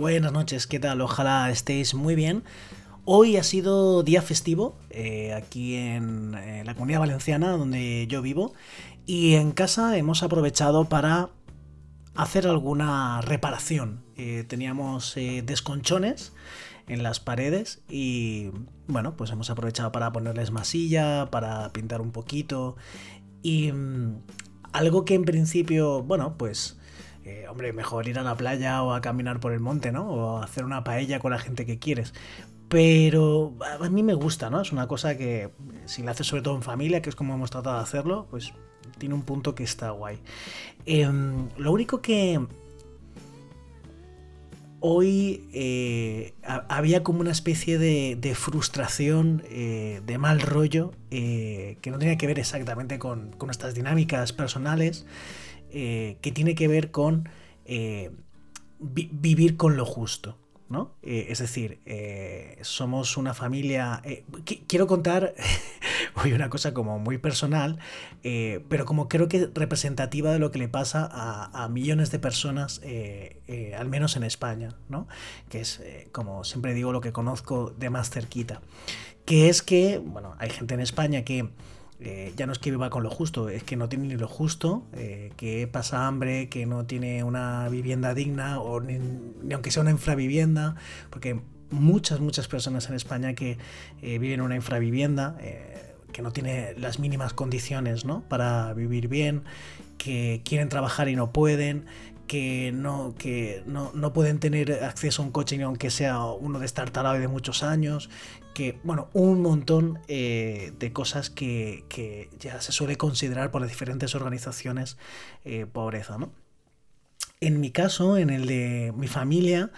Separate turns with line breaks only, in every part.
Buenas noches, ¿qué tal? Ojalá estéis muy bien. Hoy ha sido día festivo eh, aquí en eh, la comunidad valenciana donde yo vivo y en casa hemos aprovechado para hacer alguna reparación. Eh, teníamos desconchones en las paredes y bueno, pues hemos aprovechado para ponerles masilla, para pintar un poquito y mm, algo que en principio, bueno, pues hombre, mejor ir a la playa o a caminar por el monte, ¿no? O hacer una paella con la gente que quieres. Pero a mí me gusta, ¿no? Es una cosa que si la haces sobre todo en familia, que es como hemos tratado de hacerlo, pues tiene un punto que está guay. Em, lo único que hoy eh, había como una especie de, frustración, eh, de mal rollo, eh, que no tenía que ver exactamente con, con nuestras dinámicas personales, eh, que tiene que ver con eh, vivir con lo justo. ¿no? Eh, es decir, somos una familia... quiero contar hoy una cosa como muy personal, pero como creo que representativa de lo que le pasa a, millones de personas, al menos en España, ¿no? que es, como siempre digo, lo que conozco de más cerquita, que es que, bueno, hay gente en España que eh, ya no es que viva con lo justo, es que no tiene ni lo justo, eh, que pasa hambre, que no tiene una vivienda digna, o ni, aunque sea una infravivienda, porque muchas, muchas personas en España que eh, viven en una infravivienda, que no tiene las mínimas condiciones ¿no? para vivir bien, que quieren trabajar y no pueden, que no, que no, no, pueden tener acceso a un coche ni aunque sea uno de estar talado de muchos años, que, bueno, un montón eh, de cosas que, que, ya se suele considerar por las diferentes organizaciones eh, pobreza, ¿no? En mi caso, en el de mi familia,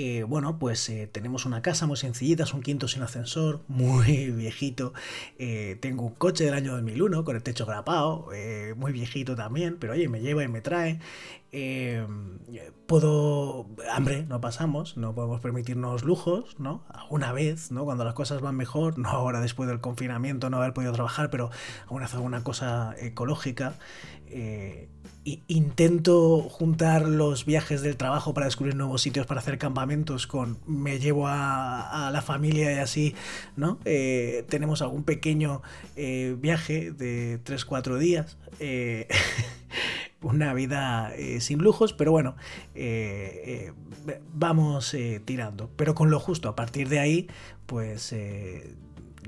eh, bueno, pues eh, tenemos una casa muy sencillita, es un quinto sin ascensor, muy viejito. Eh, tengo un coche del año 2001 con el techo grapado, muy viejito también, pero oye, me lleva y me trae. puedo, hambre, no pasamos, no podemos permitirnos lujos, ¿no? Alguna vez, ¿no? Cuando las cosas van mejor, no ahora después del confinamiento, no haber podido trabajar, pero alguna vez alguna cosa ecológica intento juntar los viajes del trabajo para descubrir nuevos sitios para hacer campamentos con me llevo a, la familia y así, ¿no? Eh, tenemos algún pequeño eh, viaje de 3-4 días. Eh, una vida sin lujos, pero bueno, vamos tirando. Pero con lo justo, a partir de ahí, pues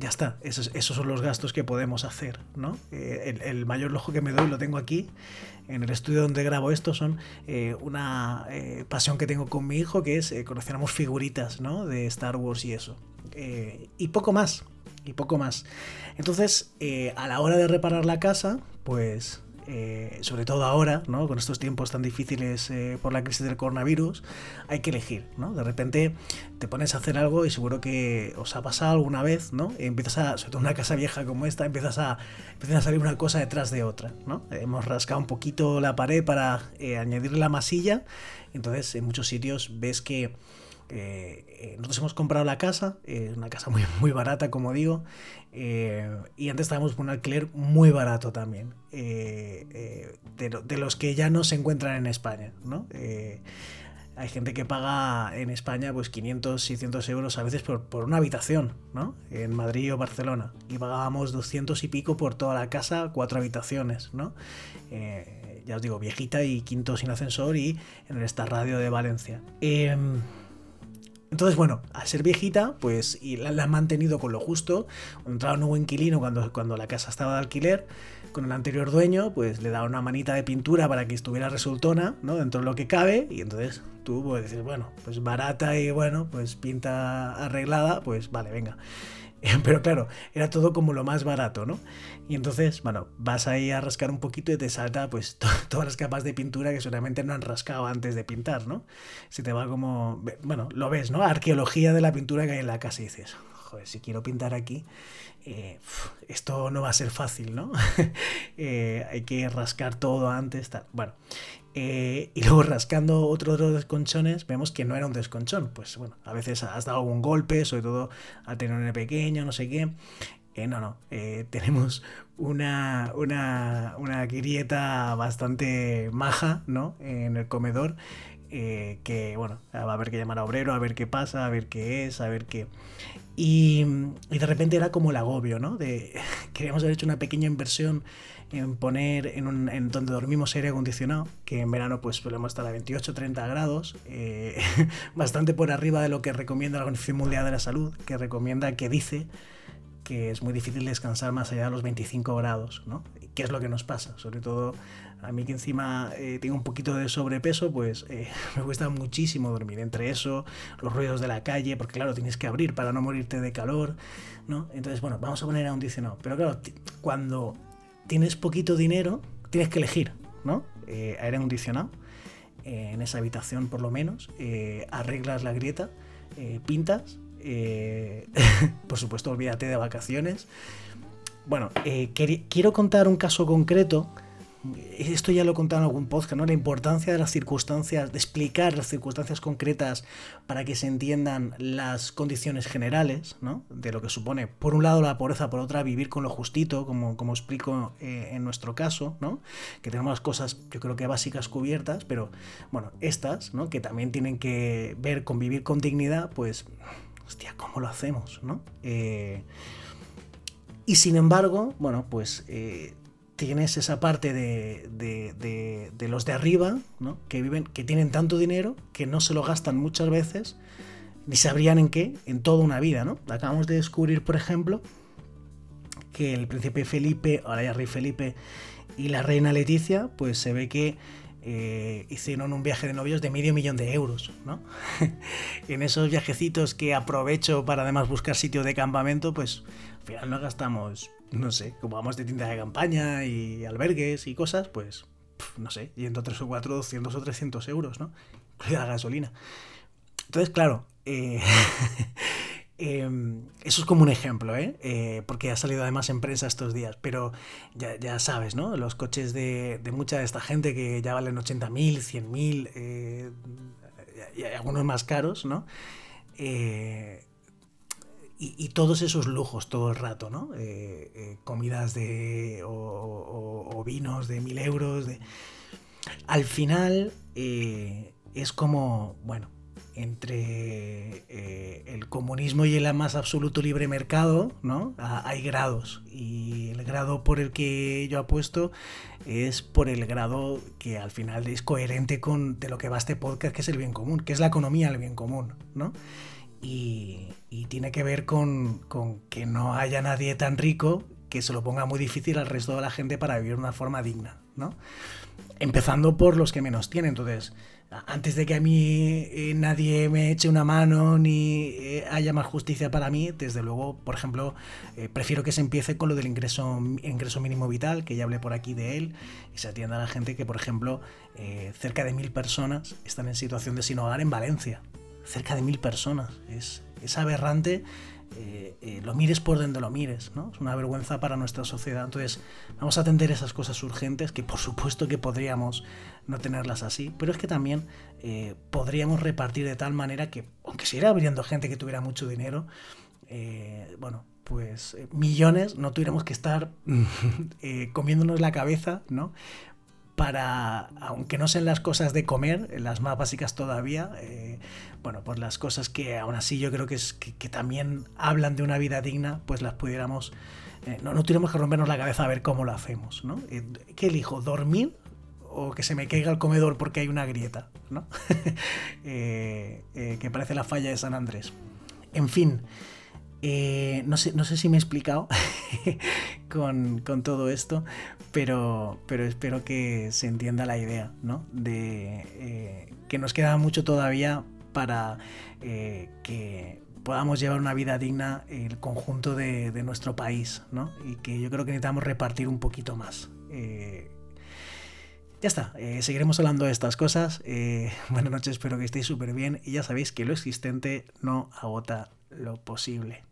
ya está, esos, son los gastos que podemos hacer, ¿no? el, el, mayor lujo que me doy lo tengo aquí, en el estudio donde grabo esto son eh, una eh, pasión que tengo con mi hijo, que es eh, coleccionamos figuritas, ¿no? De Star Wars y eso. y poco más, y poco más. Entonces, a la hora de reparar la casa, pues eh, sobre todo ahora, ¿no? con estos tiempos tan difíciles eh, por la crisis del coronavirus, hay que elegir. ¿no? De repente te pones a hacer algo y seguro que os ha pasado alguna vez, ¿no? empiezas a, sobre todo en una casa vieja como esta, empiezas a, a salir una cosa detrás de otra. ¿no? Hemos rascado un poquito la pared para eh, añadir la masilla, entonces en muchos sitios ves que eh, nosotros hemos comprado la casa, es una casa muy, muy barata, como digo, eh, y antes estábamos con un alquiler muy barato también, eh, de, los que ya no se encuentran en España, ¿no? hay gente que paga en España pues 500, 600 euros a veces por, por, una habitación, ¿no? En Madrid o Barcelona. Y pagábamos 200 y pico por toda la casa, cuatro habitaciones, ¿no? ya os digo, viejita y quinto sin ascensor y en esta radio de Valencia. Entonces, bueno, al ser viejita, pues y la, han mantenido con lo justo. Entraba un nuevo inquilino cuando, cuando la casa estaba de alquiler. Con el anterior dueño, pues le da una manita de pintura para que estuviera resultona, ¿no? Dentro de lo que cabe. Y entonces tú puedes decir, bueno, pues barata y bueno, pues pinta arreglada, pues vale, venga. Pero claro, era todo como lo más barato, ¿no? Y entonces, bueno, vas ahí a rascar un poquito y te salta pues todas las capas de pintura que seguramente no han rascado antes de pintar, ¿no? Se te va como, bueno, lo ves, ¿no? Arqueología de la pintura que hay en la casa y dices, joder, si quiero pintar aquí, eh, esto no va a ser fácil, ¿no? Eh, hay que rascar todo antes, tal. Bueno, eh, y luego rascando otro de los desconchones, vemos que no era un desconchón. Pues bueno, a veces has dado algún golpe, sobre todo al tener un pequeño, no sé qué. no, no, tenemos una, una, una, grieta bastante maja, ¿no? En el comedor. Que bueno, va a haber que llamar a obrero, a ver qué pasa, a ver qué es, a ver qué. Y, de repente era como el agobio, ¿no? De, queríamos haber hecho una pequeña inversión en poner en, un, en donde dormimos aire acondicionado, que en verano pues solemos estar a 28-30 grados, eh, bastante por arriba de lo que recomienda la Organización Mundial de la Salud, que recomienda, que dice que es muy difícil descansar más allá de los 25 grados, ¿no? ¿Qué es lo que nos pasa? Sobre todo a mí que encima eh, tengo un poquito de sobrepeso, pues eh, me cuesta muchísimo dormir. Entre eso, los ruidos de la calle, porque claro, tienes que abrir para no morirte de calor, ¿no? Entonces, bueno, vamos a poner a un acondicionado. Pero claro, cuando tienes poquito dinero, tienes que elegir, ¿no? Eh, aire acondicionado, en esa habitación por lo menos, arreglas la grieta, pintas, por supuesto, olvídate de vacaciones. Bueno, quiero contar un caso concreto esto ya lo he contado en algún podcast, ¿no? La importancia de las circunstancias, de explicar las circunstancias concretas para que se entiendan las condiciones generales, ¿no? De lo que supone, por un lado, la pobreza, por otra, vivir con lo justito, como, como explico eh, en nuestro caso, ¿no? Que tenemos las cosas, yo creo que básicas cubiertas, pero, bueno, estas, ¿no? Que también tienen que ver con vivir con dignidad, pues, hostia, ¿cómo lo hacemos, ¿no? Eh, y sin embargo, bueno, pues eh, tienes esa parte de, los de arriba, ¿no? que viven, que tienen tanto dinero que no se lo gastan muchas veces, ni sabrían en qué, en toda una vida, ¿no? Acabamos de descubrir, por ejemplo, que el príncipe Felipe, ahora ya rey Felipe, y la reina Leticia, pues se ve que eh, hicieron un viaje de novios de medio millón de euros, ¿no? en esos viajecitos que aprovecho para además buscar sitio de campamento, pues al final no gastamos no sé, como vamos de tienda de campaña y albergues y cosas, pues, no sé, yendo 3 o 4, 200 o 300 euros, ¿no? La gasolina. Entonces, claro, eh, em, eso es como un ejemplo, ¿eh? ¿eh? Porque ha salido además en prensa estos días, pero ya, ya sabes, ¿no? Los coches de, de, mucha de esta gente que ya valen 80.000, 100.000, eh, y, y algunos más caros, ¿no? Eh, y, todos esos lujos todo el rato, ¿no? Comidas de. O, vinos de mil euros. De... Al final es como, bueno, entre el comunismo y el más absoluto libre mercado, ¿no? hay grados. Y el grado por el que yo apuesto es por el grado que al final es coherente con de lo que va este podcast, que es el bien común, que es la economía del bien común, ¿no? Y, tiene que ver con, que no haya nadie tan rico que se lo ponga muy difícil al resto de la gente para vivir de una forma digna, ¿no? Empezando por los que menos tienen. Entonces, antes de que a mí eh, nadie me eche una mano ni eh, haya más justicia para mí, desde luego, por ejemplo, eh, prefiero que se empiece con lo del ingreso, ingreso mínimo vital, que ya hablé por aquí de él, y se atienda a la gente que, por ejemplo, cerca de mil personas están en situación de sin hogar en Valencia cerca de mil personas. Es, es aberrante, eh, eh, lo mires por donde lo mires, ¿no? Es una vergüenza para nuestra sociedad. Entonces, vamos a atender esas cosas urgentes, que por supuesto que podríamos no tenerlas así, pero es que también eh, podríamos repartir de tal manera que, aunque irá abriendo gente que tuviera mucho dinero, bueno, pues millones no tuviéramos que estar comiéndonos la cabeza, ¿no? Para, aunque no sean las cosas de comer, las más básicas todavía, eh, bueno, pues las cosas que aún así yo creo que, es, que, también hablan de una vida digna, pues las pudiéramos, eh, no, no tuviéramos que rompernos la cabeza a ver cómo lo hacemos, ¿no? Eh, ¿Qué elijo? ¿Dormir? o que se me caiga el comedor porque hay una grieta, ¿no? que parece la falla de San Andrés. En fin, eh, no, sé, no sé si me he explicado con, todo esto, pero, pero espero que se entienda la idea, ¿no? De eh, que nos queda mucho todavía para eh, que podamos llevar una vida digna el conjunto de, nuestro país, ¿no? Y que yo creo que necesitamos repartir un poquito más. Ya está, seguiremos hablando de estas cosas. Buenas noches, espero que estéis súper bien y ya sabéis que lo existente no agota lo posible.